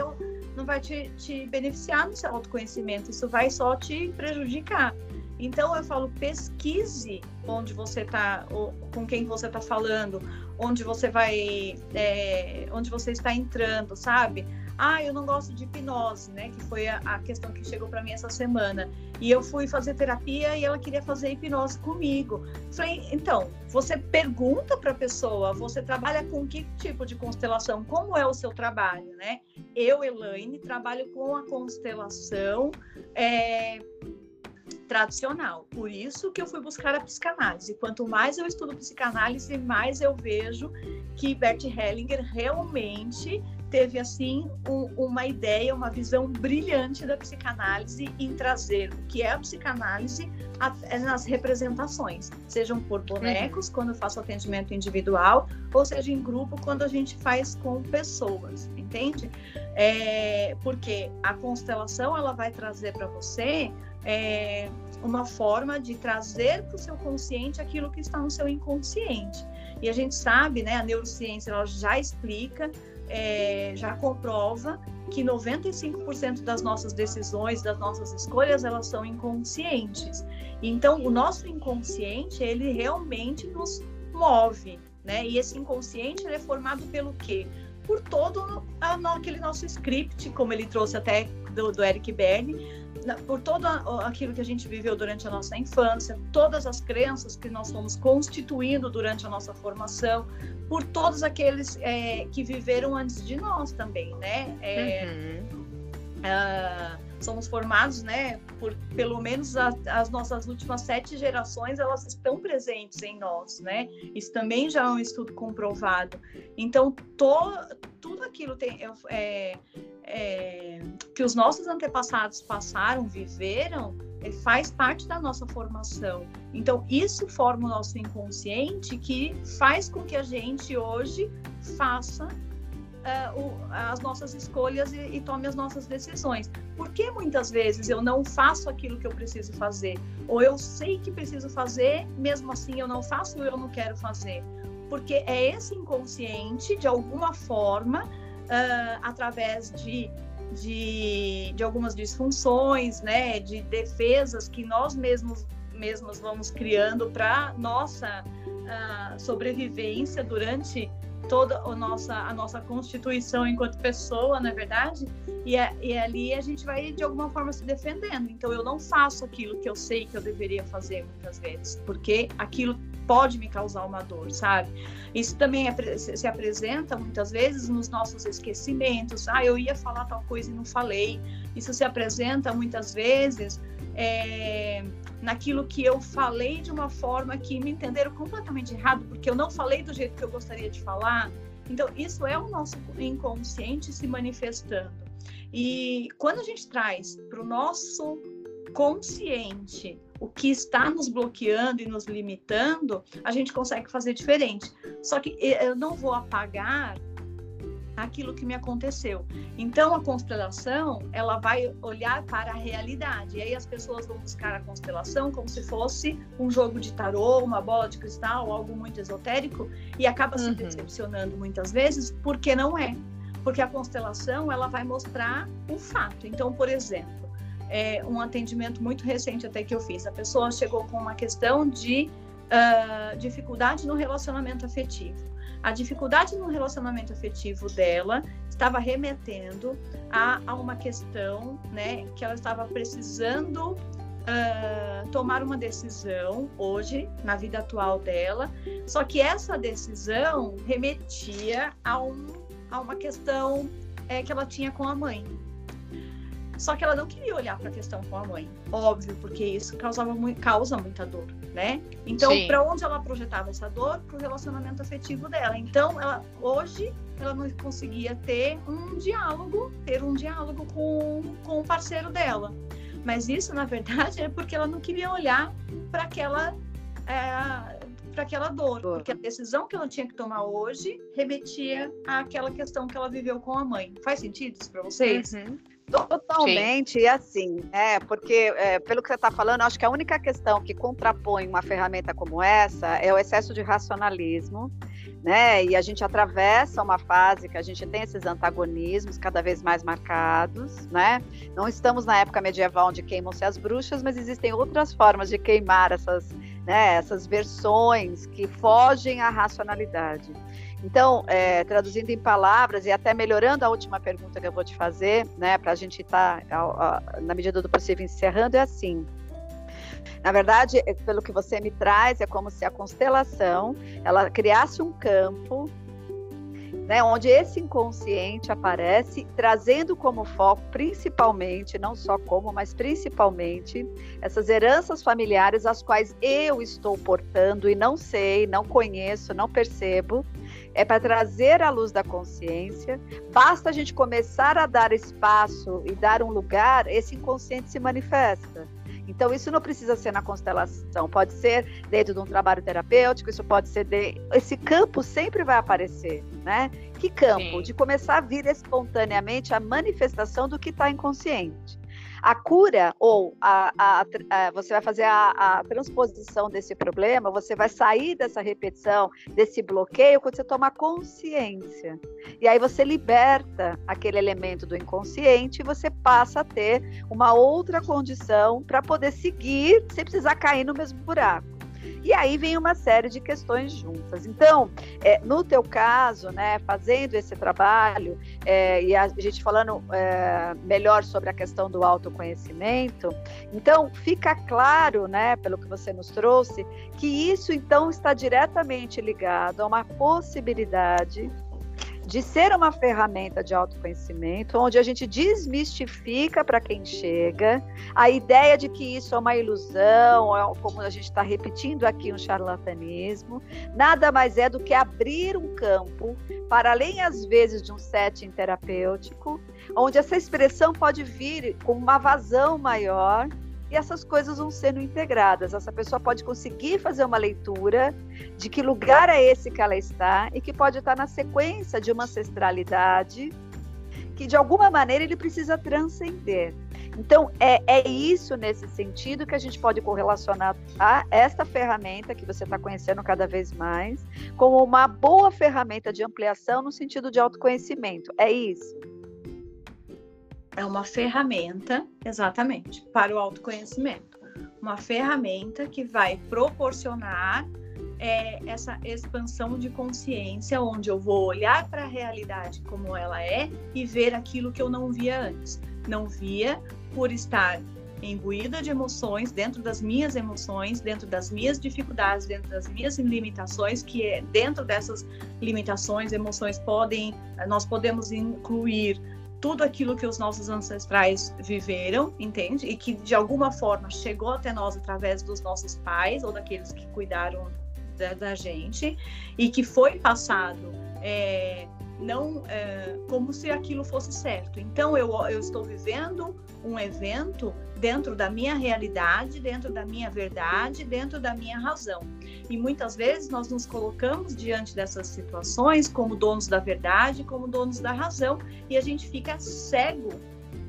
não vai te, te beneficiar no seu autoconhecimento. Isso vai só te prejudicar. Então eu falo, pesquise onde você está, com quem você está falando, onde você vai, é, onde você está entrando, sabe? Ah, eu não gosto de hipnose, né? Que foi a, a questão que chegou para mim essa semana. E eu fui fazer terapia e ela queria fazer hipnose comigo. Falei, então, você pergunta para a pessoa, você trabalha com que tipo de constelação? Como é o seu trabalho, né? Eu, Elaine, trabalho com a constelação. É, tradicional. Por isso que eu fui buscar a psicanálise. Quanto mais eu estudo psicanálise, mais eu vejo que Bert Hellinger realmente teve assim um, uma ideia, uma visão brilhante da psicanálise em trazer o que é a psicanálise nas representações, sejam por bonecos, uhum. quando eu faço atendimento individual, ou seja em grupo, quando a gente faz com pessoas, entende? É, porque a constelação ela vai trazer para você é, uma forma de trazer para o seu consciente aquilo que está no seu inconsciente. E a gente sabe, né, a neurociência ela já explica, é, já comprova que 95% das nossas decisões, das nossas escolhas, elas são inconscientes. Então, o nosso inconsciente, ele realmente nos move, né? E esse inconsciente, é formado pelo quê? Por todo aquele nosso script, como ele trouxe até do, do Eric Berne, por todo aquilo que a gente viveu durante a nossa infância, todas as crenças que nós fomos constituindo durante a nossa formação, por todos aqueles é, que viveram antes de nós também, né? É, uhum. uh, somos formados, né? Por pelo menos a, as nossas últimas sete gerações, elas estão presentes em nós, né? Isso também já é um estudo comprovado. Então, to, tudo aquilo tem, é, é, que os nossos antepassados passaram, viveram, é, faz parte da nossa formação. Então, isso forma o nosso inconsciente que faz com que a gente hoje faça uh, o, as nossas escolhas e, e, tome as nossas decisões. Por que muitas vezes eu não faço aquilo que eu preciso fazer? Ou eu sei que preciso fazer, mesmo assim eu não faço ou eu não quero fazer? Porque é esse inconsciente, de alguma forma, uh, através de de, de algumas disfunções, né, de defesas que nós mesmos mesmos vamos criando para nossa uh, sobrevivência durante toda a nossa, a nossa constituição enquanto pessoa, na é verdade, e, é, e ali a gente vai de alguma forma se defendendo. Então eu não faço aquilo que eu sei que eu deveria fazer muitas vezes, porque aquilo pode me causar uma dor, sabe? Isso também é, se apresenta muitas vezes nos nossos esquecimentos. Ah, eu ia falar tal coisa e não falei. Isso se apresenta muitas vezes é, naquilo que eu falei de uma forma que me entenderam completamente errado, porque eu não falei do jeito que eu gostaria de falar. Então, isso é o nosso inconsciente se manifestando. E quando a gente traz para o nosso consciente o que está nos bloqueando e nos limitando, a gente consegue fazer diferente. Só que eu não vou apagar aquilo que me aconteceu. Então a constelação, ela vai olhar para a realidade. E aí as pessoas vão buscar a constelação como se fosse um jogo de tarô, uma bola de cristal, algo muito esotérico e acaba se uhum. decepcionando muitas vezes porque não é. Porque a constelação, ela vai mostrar o fato. Então, por exemplo, é um atendimento muito recente até que eu fiz. A pessoa chegou com uma questão de uh, dificuldade no relacionamento afetivo. A dificuldade no relacionamento afetivo dela estava remetendo a, a uma questão, né, que ela estava precisando uh, tomar uma decisão hoje na vida atual dela. Só que essa decisão remetia a, um, a uma questão é, que ela tinha com a mãe. Só que ela não queria olhar para a questão com a mãe, óbvio, porque isso causava muito, causa muita dor, né? Então, para onde ela projetava essa dor? Para o relacionamento afetivo dela. Então, ela hoje ela não conseguia ter um diálogo, ter um diálogo com, com o parceiro dela. Mas isso, na verdade, é porque ela não queria olhar para aquela é, para aquela dor, porque a decisão que ela tinha que tomar hoje remetia àquela questão que ela viveu com a mãe. Faz sentido isso para vocês? Uhum. Totalmente, Sim. e assim, é, porque é, pelo que você está falando, acho que a única questão que contrapõe uma ferramenta como essa é o excesso de racionalismo né? E a gente atravessa uma fase que a gente tem esses antagonismos cada vez mais marcados, né? Não estamos na época medieval onde queimam-se as bruxas, mas existem outras formas de queimar essas, né, essas versões que fogem à racionalidade. Então, é, traduzindo em palavras e até melhorando a última pergunta que eu vou te fazer, né, para a gente estar, tá, na medida do possível, encerrando, é assim. Na verdade, é, pelo que você me traz, é como se a constelação ela criasse um campo né, onde esse inconsciente aparece, trazendo como foco, principalmente, não só como, mas principalmente, essas heranças familiares as quais eu estou portando e não sei, não conheço, não percebo, é para trazer a luz da consciência. Basta a gente começar a dar espaço e dar um lugar, esse inconsciente se manifesta. Então, isso não precisa ser na constelação, pode ser dentro de um trabalho terapêutico, isso pode ser. De... Esse campo sempre vai aparecer, né? Que campo? Sim. De começar a vir espontaneamente a manifestação do que está inconsciente. A cura, ou a, a, a você vai fazer a, transposição desse problema, você vai sair dessa repetição, desse bloqueio, quando você toma consciência. E aí você liberta aquele elemento do inconsciente e você passa a ter uma outra condição para poder seguir sem precisar cair no mesmo buraco. E aí vem uma série de questões juntas. Então, é, no teu caso, né, fazendo esse trabalho, é, e a gente falando é, melhor sobre a questão do autoconhecimento, então fica claro, né, pelo que você nos trouxe, que isso então está diretamente ligado a uma possibilidade de ser uma ferramenta de autoconhecimento, onde a gente desmistifica para quem chega a ideia de que isso é uma ilusão, é como a gente está repetindo aqui um charlatanismo, nada mais é do que abrir um campo para além às vezes de um setting terapêutico, onde essa expressão pode vir com uma vazão maior e essas coisas vão sendo integradas. Essa pessoa pode conseguir fazer uma leitura de que lugar é esse que ela está e que pode estar na sequência de uma ancestralidade que de alguma maneira ele precisa transcender. Então, é, é isso nesse sentido que a gente pode correlacionar a esta ferramenta que você está conhecendo cada vez mais como uma boa ferramenta de ampliação no sentido de autoconhecimento. É isso. É uma ferramenta, exatamente, para o autoconhecimento. Uma ferramenta que vai proporcionar é, essa expansão de consciência, onde eu vou olhar para a realidade como ela é e ver aquilo que eu não via antes. Não via por estar imbuída de emoções, dentro das minhas emoções, dentro das minhas dificuldades, dentro das minhas limitações, que é dentro dessas limitações, emoções podem, nós podemos incluir tudo aquilo que os nossos ancestrais viveram, entende? E que de alguma forma chegou até nós através dos nossos pais ou daqueles que cuidaram da, da gente e que foi passado é, não é, como se aquilo fosse certo. Então eu, eu estou vivendo um evento dentro da minha realidade, dentro da minha verdade, dentro da minha razão. E muitas vezes nós nos colocamos diante dessas situações como donos da verdade, como donos da razão, e a gente fica cego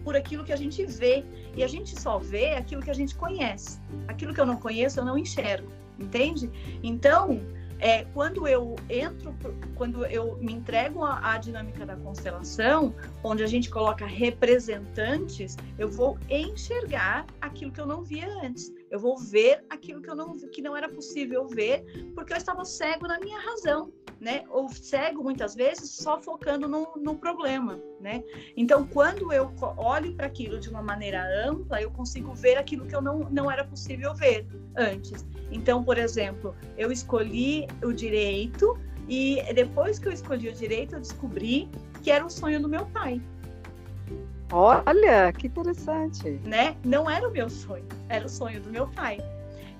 por aquilo que a gente vê. E a gente só vê aquilo que a gente conhece. Aquilo que eu não conheço, eu não enxergo, entende? Então, é, quando eu entro, quando eu me entrego à, dinâmica da constelação, onde a gente coloca representantes, eu vou enxergar aquilo que eu não via antes. Eu vou ver aquilo que eu não que não era possível ver, porque eu estava cego na minha razão, né? Ou cego muitas vezes só focando no, no problema, né? Então, quando eu olho para aquilo de uma maneira ampla, eu consigo ver aquilo que eu não, não era possível ver antes. Então, por exemplo, eu escolhi o direito e depois que eu escolhi o direito, eu descobri que era o sonho do meu pai. Olha, que interessante. Né? Não era o meu sonho, era o sonho do meu pai.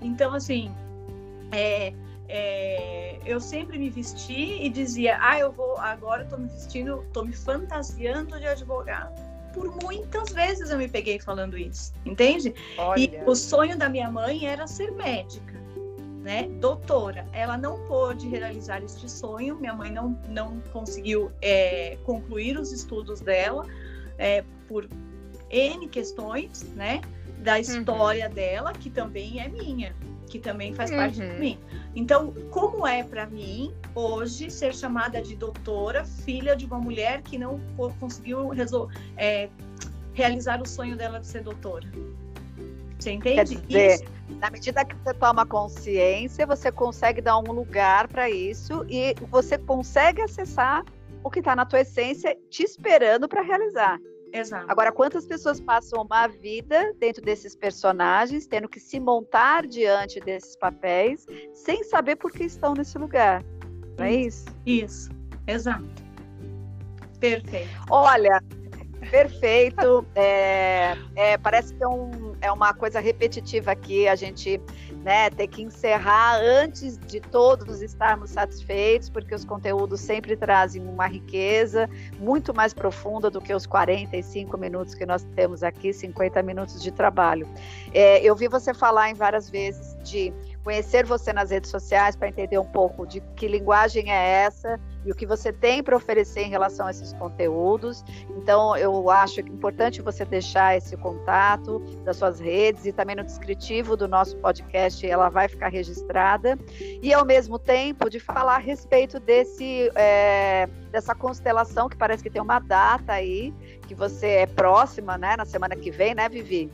Então, assim, é, é, eu sempre me vesti e dizia, ah, eu vou, agora eu tô me vestindo, tô me fantasiando de advogado. Por muitas vezes eu me peguei falando isso, entende? Olha. E o sonho da minha mãe era ser médica né, doutora. Ela não pôde realizar este sonho, minha mãe não, não conseguiu é, concluir os estudos dela é, por N questões, né, da uhum. história uhum. dela, que também é minha, que também faz uhum. parte de mim. Então, como é para mim hoje ser chamada de doutora, filha de uma mulher que não conseguiu é, realizar o sonho dela de ser doutora? Você entende? Quer dizer, isso? na medida que você toma consciência, você consegue dar um lugar para isso e você consegue acessar o que está na tua essência te esperando para realizar. Exato. Agora, quantas pessoas passam uma vida dentro desses personagens, tendo que se montar diante desses papéis, sem saber por que estão nesse lugar? Não é isso? Isso, exato. Perfeito. Olha, perfeito. É, é, parece que é, um, é uma coisa repetitiva aqui, a gente né, ter que encerrar antes de todos estarmos satisfeitos, porque os conteúdos sempre trazem uma riqueza muito mais profunda do que os 45 minutos que nós temos aqui, 50 minutos de trabalho. É, eu vi você falar em várias vezes de conhecer você nas redes sociais para entender um pouco de que linguagem é essa e o que você tem para oferecer em relação a esses conteúdos. Então, eu acho importante você deixar esse contato das suas redes e também no descritivo do nosso podcast ela vai ficar registrada. E, ao mesmo tempo, de falar a respeito desse, é, dessa constelação que parece que tem uma data aí, que você é próxima, né, na semana que vem, né, Vivi?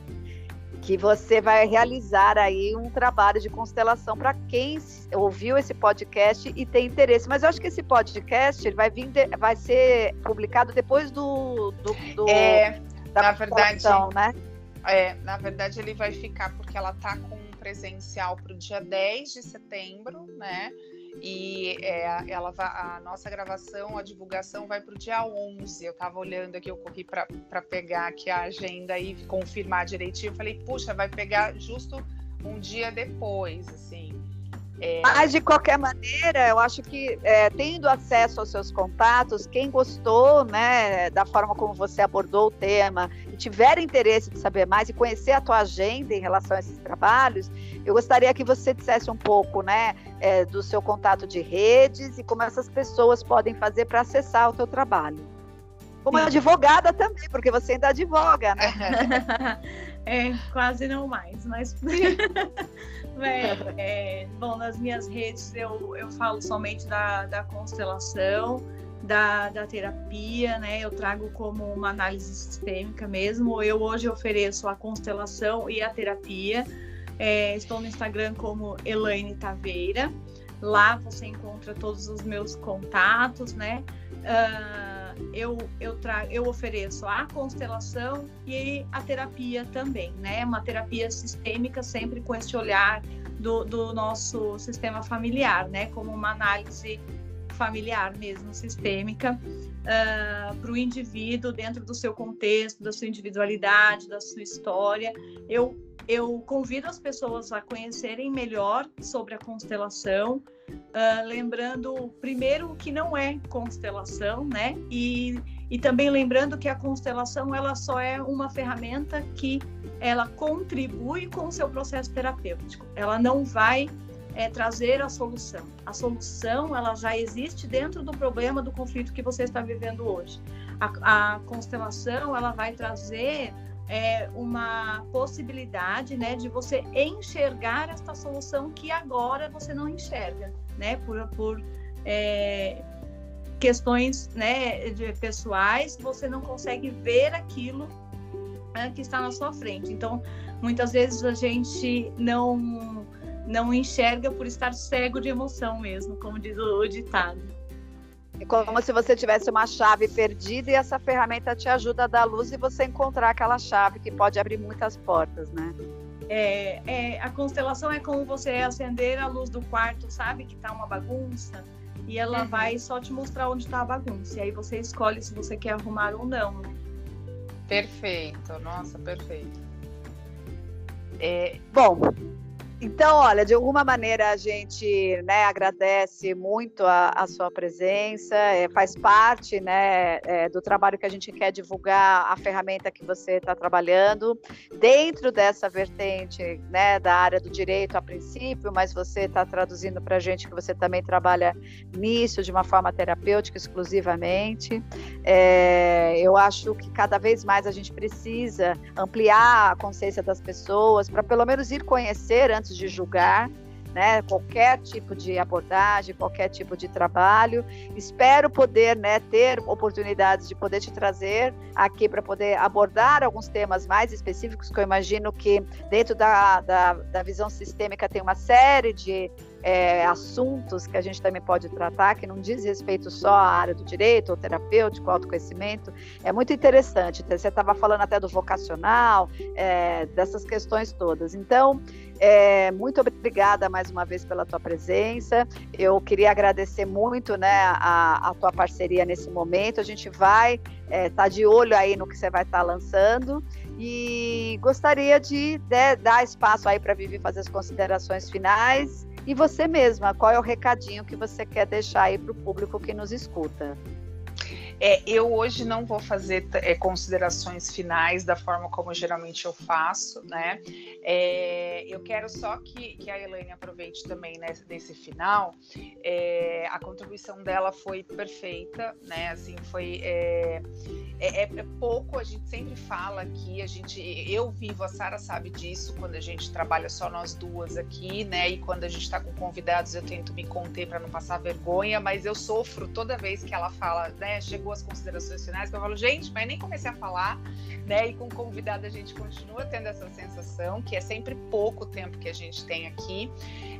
Que você vai realizar aí um trabalho de constelação para quem ouviu esse podcast e tem interesse. Mas eu acho que esse podcast vai vir, de, vai ser publicado depois do, do, do é, da na verdade, né? É, na verdade ele vai ficar porque ela tá com um presencial para o dia 10 de setembro, né? E é, ela a nossa gravação, a divulgação vai para o dia 11. Eu estava olhando aqui, eu corri para pegar aqui a agenda e confirmar direitinho. Eu falei, puxa, vai pegar justo um dia depois, assim. É... Mas, de qualquer maneira, eu acho que é, tendo acesso aos seus contatos, quem gostou né, da forma como você abordou o tema e tiver interesse de saber mais e conhecer a tua agenda em relação a esses trabalhos, eu gostaria que você dissesse um pouco né, é, do seu contato de redes e como essas pessoas podem fazer para acessar o teu trabalho. Como Sim. advogada também, porque você ainda advoga, né? é, quase não mais, mas É, é, bom, nas minhas redes eu, eu falo somente da, da constelação, da, da terapia, né? Eu trago como uma análise sistêmica mesmo. Eu hoje ofereço a constelação e a terapia. É, estou no Instagram como Elaine Taveira. Lá você encontra todos os meus contatos, né? Uh, eu, eu, trago, eu ofereço a constelação e a terapia também, né? Uma terapia sistêmica, sempre com esse olhar do, do nosso sistema familiar, né? Como uma análise familiar mesmo, sistêmica, uh, ah, para o indivíduo dentro do seu contexto, da sua individualidade, da sua história. Eu, eu convido as pessoas a conhecerem melhor sobre a constelação, Uh, lembrando primeiro que não é constelação, né? E, e também lembrando que a constelação ela só é uma ferramenta que ela contribui com o seu processo terapêutico. Ela não vai é, trazer a solução. A solução ela já existe dentro do problema do conflito que você está vivendo hoje. A, a constelação ela vai trazer é, uma possibilidade né, de você enxergar esta solução que agora você não enxerga, né, por, por é, questões né, de, pessoais, você não consegue ver aquilo né, que está na sua frente. Então, muitas vezes a gente não, não enxerga por estar cego de emoção mesmo, como diz o ditado. É como se você tivesse uma chave perdida e essa ferramenta te ajuda a dar luz e você encontrar aquela chave que pode abrir muitas portas, né? É, é, a constelação é como você acender a luz do quarto, sabe? Que tá uma bagunça. E ela uhum. vai só te mostrar onde tá a bagunça. E aí você escolhe se você quer arrumar ou não, né? Perfeito, nossa, perfeito. É, bom, então, olha, de alguma maneira a gente né, agradece muito a, a sua presença, é, faz parte né, é, do trabalho que a gente quer divulgar a ferramenta que você está trabalhando dentro dessa vertente né, da área do direito a princípio, mas você está traduzindo para a gente que você também trabalha nisso de uma forma terapêutica exclusivamente. É, eu acho que cada vez mais a gente precisa ampliar a consciência das pessoas para pelo menos ir conhecer antes de julgar, né, qualquer tipo de abordagem, qualquer tipo de trabalho. Espero poder né, ter oportunidades de poder te trazer aqui para poder abordar alguns temas mais específicos, que eu imagino que dentro da, da, da visão sistêmica tem uma série de é, assuntos que a gente também pode tratar, que não diz respeito só à área do direito, ou terapêutico, autoconhecimento. É muito interessante. Você estava falando até do vocacional, é, dessas questões todas. Então, é, muito obrigada mais uma vez pela tua presença. Eu queria agradecer muito né, a, a tua parceria nesse momento. A gente vai estar é, tá de olho aí no que você vai estar tá lançando. E gostaria de né, dar espaço aí para Vivi fazer as considerações finais e você mesma, qual é o recadinho que você quer deixar aí para o público que nos escuta? É, eu hoje não vou fazer é, considerações finais da forma como geralmente eu faço, né? É, eu quero só que, que a Elaine aproveite também nesse final. É, a contribuição dela foi perfeita, né? Assim, foi é, é, é, pouco. A gente sempre fala aqui. A gente, eu vivo, a Sara sabe disso quando a gente trabalha só nós duas aqui, né? E quando a gente está com convidados, eu tento me conter para não passar vergonha, mas eu sofro toda vez que ela fala, né? Chegou as considerações finais, que eu falo, gente, mas nem comecei a falar, né? E com convidado a gente continua tendo essa sensação, que é sempre pouco tempo que a gente tem aqui,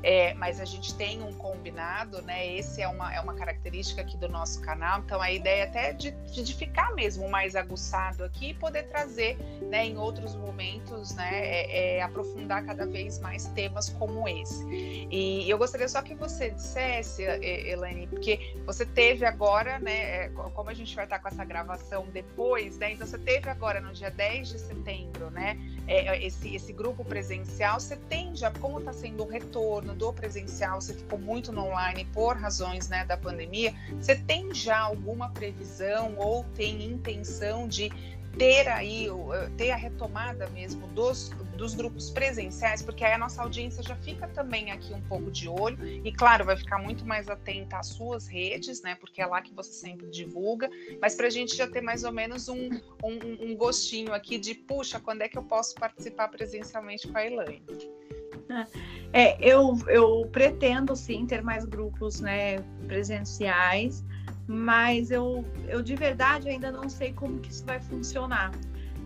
é, mas a gente tem um combinado, né? Esse é uma, é uma característica aqui do nosso canal, então a ideia é até de, de ficar mesmo mais aguçado aqui e poder trazer, né, em outros momentos, né, é, é, aprofundar cada vez mais temas como esse. E eu gostaria só que você dissesse, Elaine, porque você teve agora, né, é, como a gente vai estar com essa gravação depois, né, então você teve agora no dia 10 de setembro, né, é, é, esse, esse grupo presencial, você tem já, como está sendo o retorno do presencial, você ficou muito no online por razões né, da pandemia, você tem já alguma previsão ou tem intenção de ter aí, eh, ter a retomada mesmo dos, dos grupos presenciais, porque aí a nossa audiência já fica também aqui um pouco de olho e, claro, vai ficar muito mais atenta às suas redes, né? Porque é lá que você sempre divulga, mas para a gente já ter mais ou menos um, um, um, gostinho aqui de, puxa, quando é que eu posso participar presencialmente com a Elaine? É, eu, eu pretendo sim ter mais grupos né, presenciais mas eu, eu de verdade ainda não sei como que isso vai funcionar.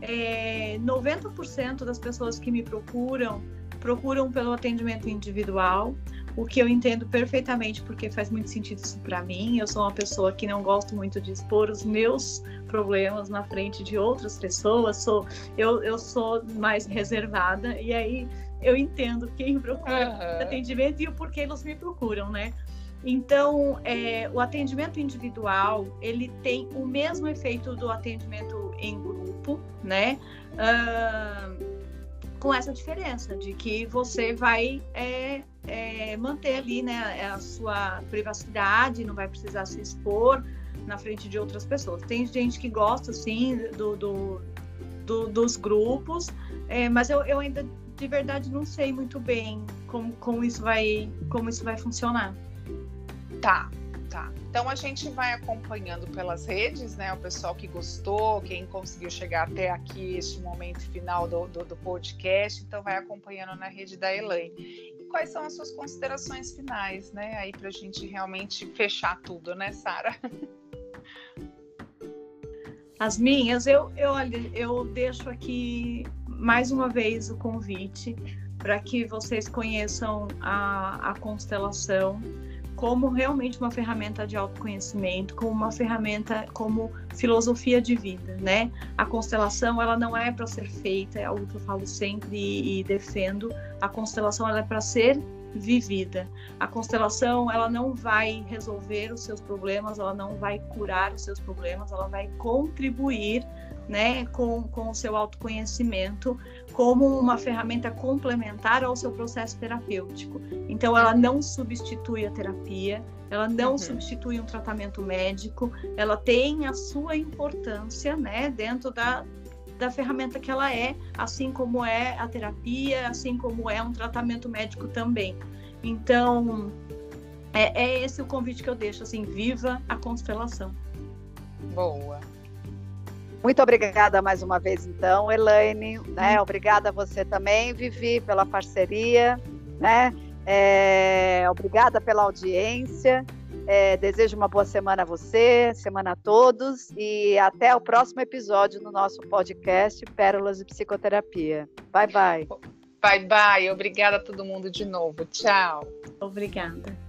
É, 90% das pessoas que me procuram procuram pelo atendimento individual, o que eu entendo perfeitamente porque faz muito sentido isso para mim. Eu sou uma pessoa que não gosto muito de expor os meus problemas na frente de outras pessoas. Sou eu, eu sou mais reservada e aí eu entendo quem procura uhum. atendimento e o porquê eles me procuram, né? Então, é, o atendimento individual ele tem o mesmo efeito do atendimento em grupo, né? Uh, com essa diferença de que você vai é, é, manter ali, né, a sua privacidade, não vai precisar se expor na frente de outras pessoas. Tem gente que gosta, sim, do, do, do dos grupos, é, mas eu, eu ainda de verdade não sei muito bem como, como isso vai como isso vai funcionar. Tá, tá. Então a gente vai acompanhando pelas redes, né? O pessoal que gostou, quem conseguiu chegar até aqui, este momento final do, do, do podcast, então vai acompanhando na rede da Elaine. E quais são as suas considerações finais, né? Aí para a gente realmente fechar tudo, né, Sara? As minhas, eu, eu, eu deixo aqui mais uma vez o convite para que vocês conheçam a, a constelação como realmente uma ferramenta de autoconhecimento, como uma ferramenta como filosofia de vida, né? A constelação ela não é para ser feita, é algo que eu falo sempre e, defendo. A constelação ela é para ser vivida. A constelação ela não vai resolver os seus problemas, ela não vai curar os seus problemas, ela vai contribuir né, com, com o seu autoconhecimento como uma ferramenta complementar ao seu processo terapêutico. Então, ela não substitui a terapia, ela não uhum. substitui um tratamento médico, ela tem a sua importância, né, dentro da, da ferramenta que ela é, assim como é a terapia, assim como é um tratamento médico também. Então, é, é esse o convite que eu deixo, assim, viva a constelação. Boa. Muito obrigada mais uma vez, então, Elaine. Né? Obrigada a você também, Vivi, pela parceria. Né? É, obrigada pela audiência. É, desejo uma boa semana a você, semana a todos e até o próximo episódio no nosso podcast Pérolas de Psicoterapia. Bye, bye. Bye, bye. Obrigada a todo mundo de novo. Tchau. Obrigada.